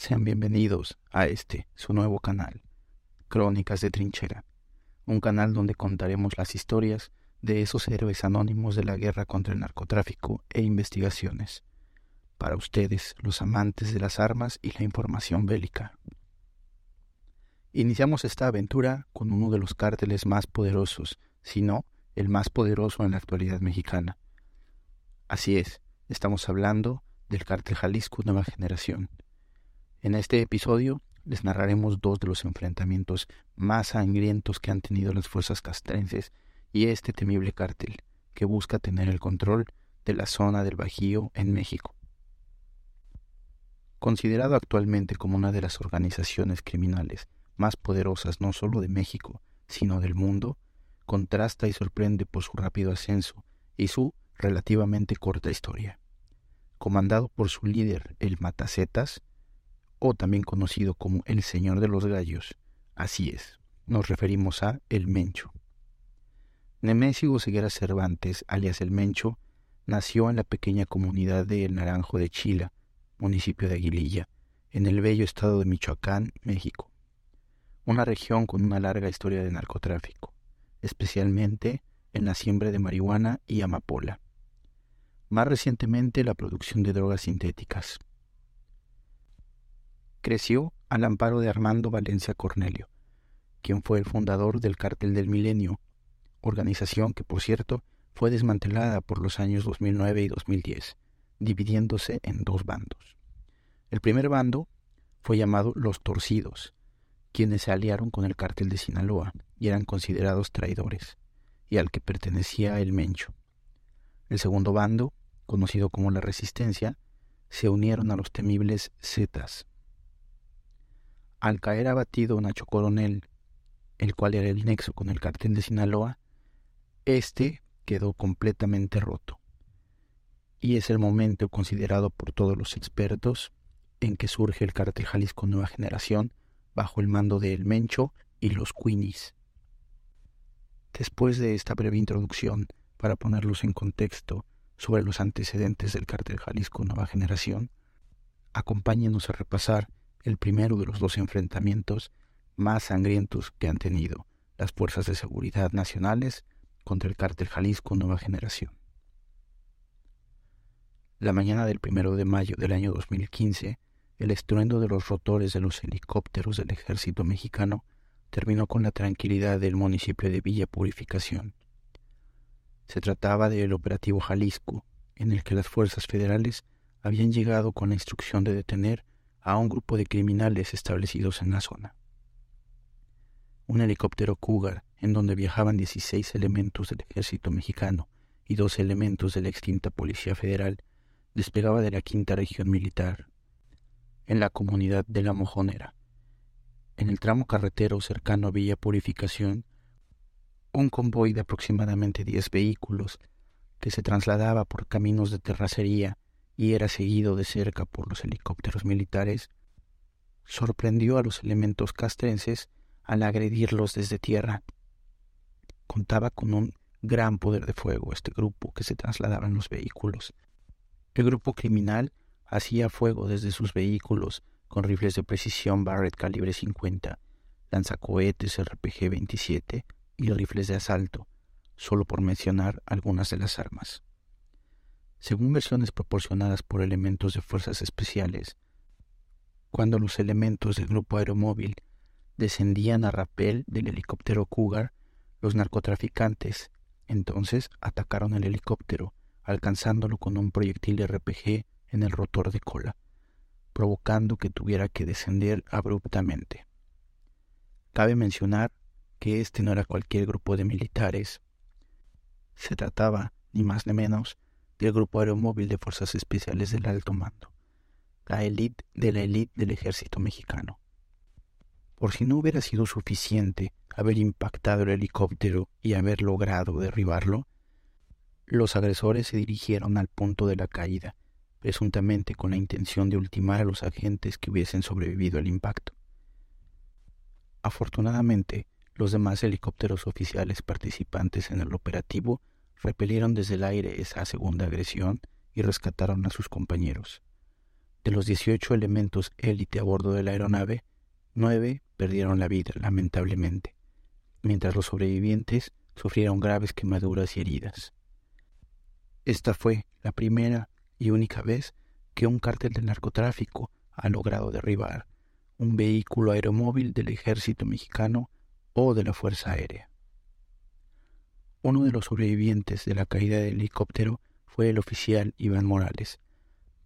Sean bienvenidos a este, su nuevo canal, Crónicas de Trinchera, un canal donde contaremos las historias de esos héroes anónimos de la guerra contra el narcotráfico e investigaciones, para ustedes, los amantes de las armas y la información bélica. Iniciamos esta aventura con uno de los cárteles más poderosos, si no, el más poderoso en la actualidad mexicana. Así es, estamos hablando del cártel Jalisco Nueva Generación en este episodio les narraremos dos de los enfrentamientos más sangrientos que han tenido las fuerzas castrenses y este temible cártel que busca tener el control de la zona del Bajío en México. Considerado actualmente como una de las organizaciones criminales más poderosas no solo de México, sino del mundo, contrasta y sorprende por su rápido ascenso y su relativamente corta historia. Comandado por su líder, el Matacetas, o también conocido como el Señor de los Gallos. Así es, nos referimos a El Mencho. Nemesio Ceguera Cervantes, alias El Mencho, nació en la pequeña comunidad de El Naranjo de Chila, municipio de Aguililla, en el bello estado de Michoacán, México. Una región con una larga historia de narcotráfico, especialmente en la siembra de marihuana y amapola. Más recientemente la producción de drogas sintéticas creció al amparo de Armando Valencia Cornelio, quien fue el fundador del Cártel del Milenio, organización que, por cierto, fue desmantelada por los años 2009 y 2010, dividiéndose en dos bandos. El primer bando fue llamado Los Torcidos, quienes se aliaron con el cártel de Sinaloa y eran considerados traidores, y al que pertenecía el Mencho. El segundo bando, conocido como la Resistencia, se unieron a los temibles Zetas, al caer abatido Nacho Coronel, el cual era el nexo con el cartel de Sinaloa, este quedó completamente roto. Y es el momento considerado por todos los expertos en que surge el cartel Jalisco Nueva Generación bajo el mando de El Mencho y los Queenies. Después de esta breve introducción, para ponerlos en contexto sobre los antecedentes del cartel Jalisco Nueva Generación, acompáñenos a repasar el primero de los dos enfrentamientos más sangrientos que han tenido las fuerzas de seguridad nacionales contra el cártel Jalisco Nueva Generación. La mañana del primero de mayo del año 2015, el estruendo de los rotores de los helicópteros del ejército mexicano terminó con la tranquilidad del municipio de Villa Purificación. Se trataba del operativo Jalisco, en el que las fuerzas federales habían llegado con la instrucción de detener a un grupo de criminales establecidos en la zona. Un helicóptero Cougar, en donde viajaban 16 elementos del ejército mexicano y dos elementos de la extinta Policía Federal, despegaba de la quinta región militar, en la comunidad de La Mojonera. En el tramo carretero cercano a Villa Purificación, un convoy de aproximadamente 10 vehículos que se trasladaba por caminos de terracería y era seguido de cerca por los helicópteros militares, sorprendió a los elementos castrenses al agredirlos desde tierra. Contaba con un gran poder de fuego este grupo que se trasladaba en los vehículos. El grupo criminal hacía fuego desde sus vehículos con rifles de precisión Barrett calibre 50, lanzacohetes RPG-27 y rifles de asalto, solo por mencionar algunas de las armas. Según versiones proporcionadas por elementos de fuerzas especiales, cuando los elementos del grupo aeromóvil descendían a rapel del helicóptero Cougar, los narcotraficantes entonces atacaron el helicóptero, alcanzándolo con un proyectil RPG en el rotor de cola, provocando que tuviera que descender abruptamente. Cabe mencionar que este no era cualquier grupo de militares. Se trataba, ni más ni menos, del Grupo Aeromóvil de Fuerzas Especiales del Alto Mando, la élite de la élite del ejército mexicano. Por si no hubiera sido suficiente haber impactado el helicóptero y haber logrado derribarlo, los agresores se dirigieron al punto de la caída, presuntamente con la intención de ultimar a los agentes que hubiesen sobrevivido al impacto. Afortunadamente, los demás helicópteros oficiales participantes en el operativo repelieron desde el aire esa segunda agresión y rescataron a sus compañeros. De los 18 elementos élite a bordo de la aeronave, nueve perdieron la vida, lamentablemente, mientras los sobrevivientes sufrieron graves quemaduras y heridas. Esta fue la primera y única vez que un cártel del narcotráfico ha logrado derribar un vehículo aeromóvil del ejército mexicano o de la Fuerza Aérea. Uno de los sobrevivientes de la caída del helicóptero fue el oficial Iván Morales,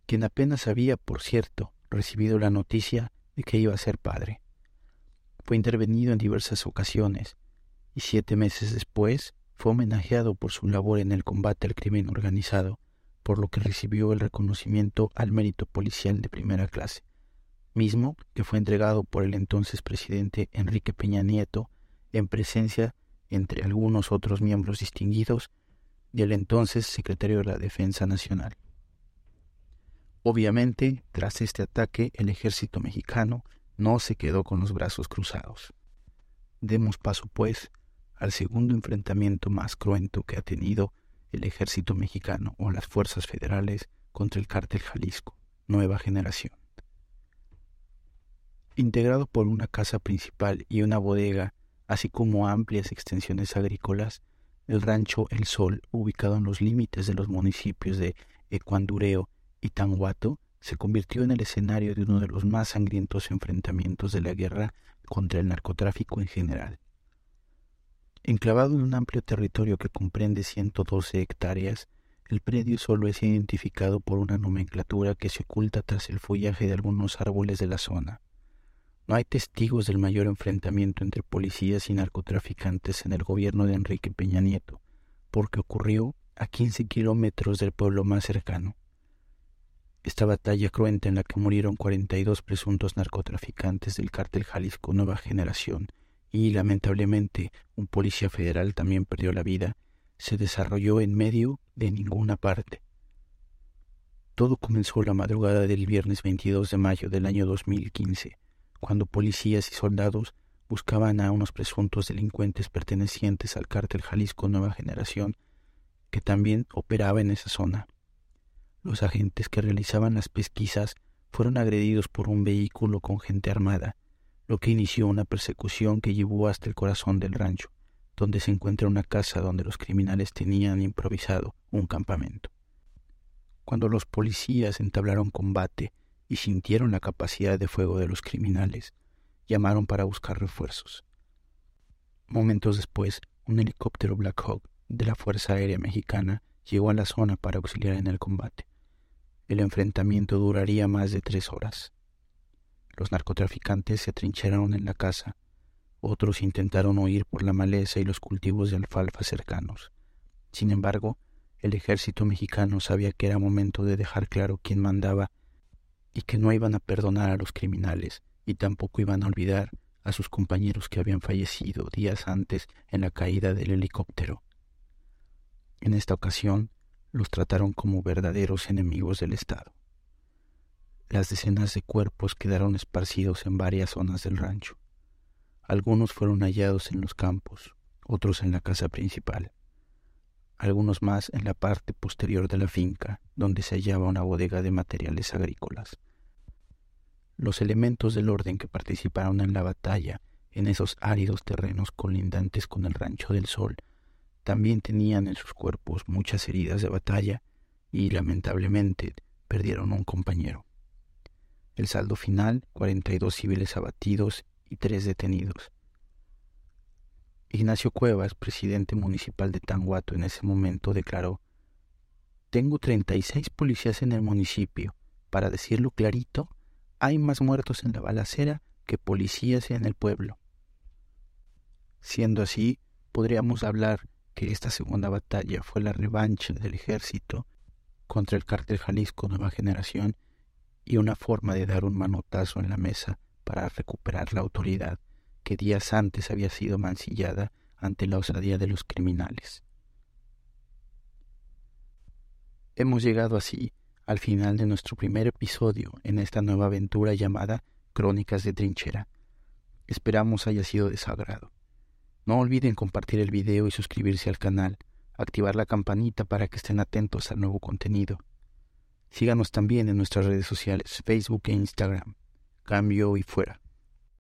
quien apenas había, por cierto, recibido la noticia de que iba a ser padre. Fue intervenido en diversas ocasiones y siete meses después fue homenajeado por su labor en el combate al crimen organizado, por lo que recibió el reconocimiento al mérito policial de primera clase, mismo que fue entregado por el entonces presidente Enrique Peña Nieto en presencia entre algunos otros miembros distinguidos del entonces secretario de la Defensa Nacional. Obviamente, tras este ataque, el ejército mexicano no se quedó con los brazos cruzados. Demos paso, pues, al segundo enfrentamiento más cruento que ha tenido el ejército mexicano o las fuerzas federales contra el cártel Jalisco, nueva generación. Integrado por una casa principal y una bodega así como amplias extensiones agrícolas, el rancho El Sol, ubicado en los límites de los municipios de Ecuandureo y Tanguato, se convirtió en el escenario de uno de los más sangrientos enfrentamientos de la guerra contra el narcotráfico en general. Enclavado en un amplio territorio que comprende 112 hectáreas, el predio solo es identificado por una nomenclatura que se oculta tras el follaje de algunos árboles de la zona. No hay testigos del mayor enfrentamiento entre policías y narcotraficantes en el gobierno de Enrique Peña Nieto, porque ocurrió a 15 kilómetros del pueblo más cercano. Esta batalla cruenta en la que murieron 42 presuntos narcotraficantes del cártel Jalisco Nueva Generación y, lamentablemente, un policía federal también perdió la vida, se desarrolló en medio de ninguna parte. Todo comenzó la madrugada del viernes 22 de mayo del año 2015, cuando policías y soldados buscaban a unos presuntos delincuentes pertenecientes al cártel Jalisco Nueva Generación, que también operaba en esa zona. Los agentes que realizaban las pesquisas fueron agredidos por un vehículo con gente armada, lo que inició una persecución que llevó hasta el corazón del rancho, donde se encuentra una casa donde los criminales tenían improvisado un campamento. Cuando los policías entablaron combate y sintieron la capacidad de fuego de los criminales. Llamaron para buscar refuerzos. Momentos después, un helicóptero Black Hawk de la Fuerza Aérea Mexicana llegó a la zona para auxiliar en el combate. El enfrentamiento duraría más de tres horas. Los narcotraficantes se atrincheraron en la casa, otros intentaron huir por la maleza y los cultivos de alfalfa cercanos. Sin embargo, el ejército mexicano sabía que era momento de dejar claro quién mandaba y que no iban a perdonar a los criminales y tampoco iban a olvidar a sus compañeros que habían fallecido días antes en la caída del helicóptero. En esta ocasión los trataron como verdaderos enemigos del Estado. Las decenas de cuerpos quedaron esparcidos en varias zonas del rancho. Algunos fueron hallados en los campos, otros en la casa principal, algunos más en la parte posterior de la finca, donde se hallaba una bodega de materiales agrícolas. Los elementos del orden que participaron en la batalla en esos áridos terrenos colindantes con el rancho del sol también tenían en sus cuerpos muchas heridas de batalla y lamentablemente perdieron un compañero. El saldo final, 42 civiles abatidos y tres detenidos. Ignacio Cuevas, presidente municipal de Tanguato en ese momento, declaró, Tengo 36 policías en el municipio. Para decirlo clarito, hay más muertos en la balacera que policías en el pueblo. Siendo así, podríamos hablar que esta segunda batalla fue la revancha del ejército contra el cártel Jalisco Nueva Generación y una forma de dar un manotazo en la mesa para recuperar la autoridad días antes había sido mancillada ante la osadía de los criminales. Hemos llegado así al final de nuestro primer episodio en esta nueva aventura llamada Crónicas de Trinchera. Esperamos haya sido de sagrado. No olviden compartir el video y suscribirse al canal, activar la campanita para que estén atentos al nuevo contenido. Síganos también en nuestras redes sociales, Facebook e Instagram. Cambio y fuera.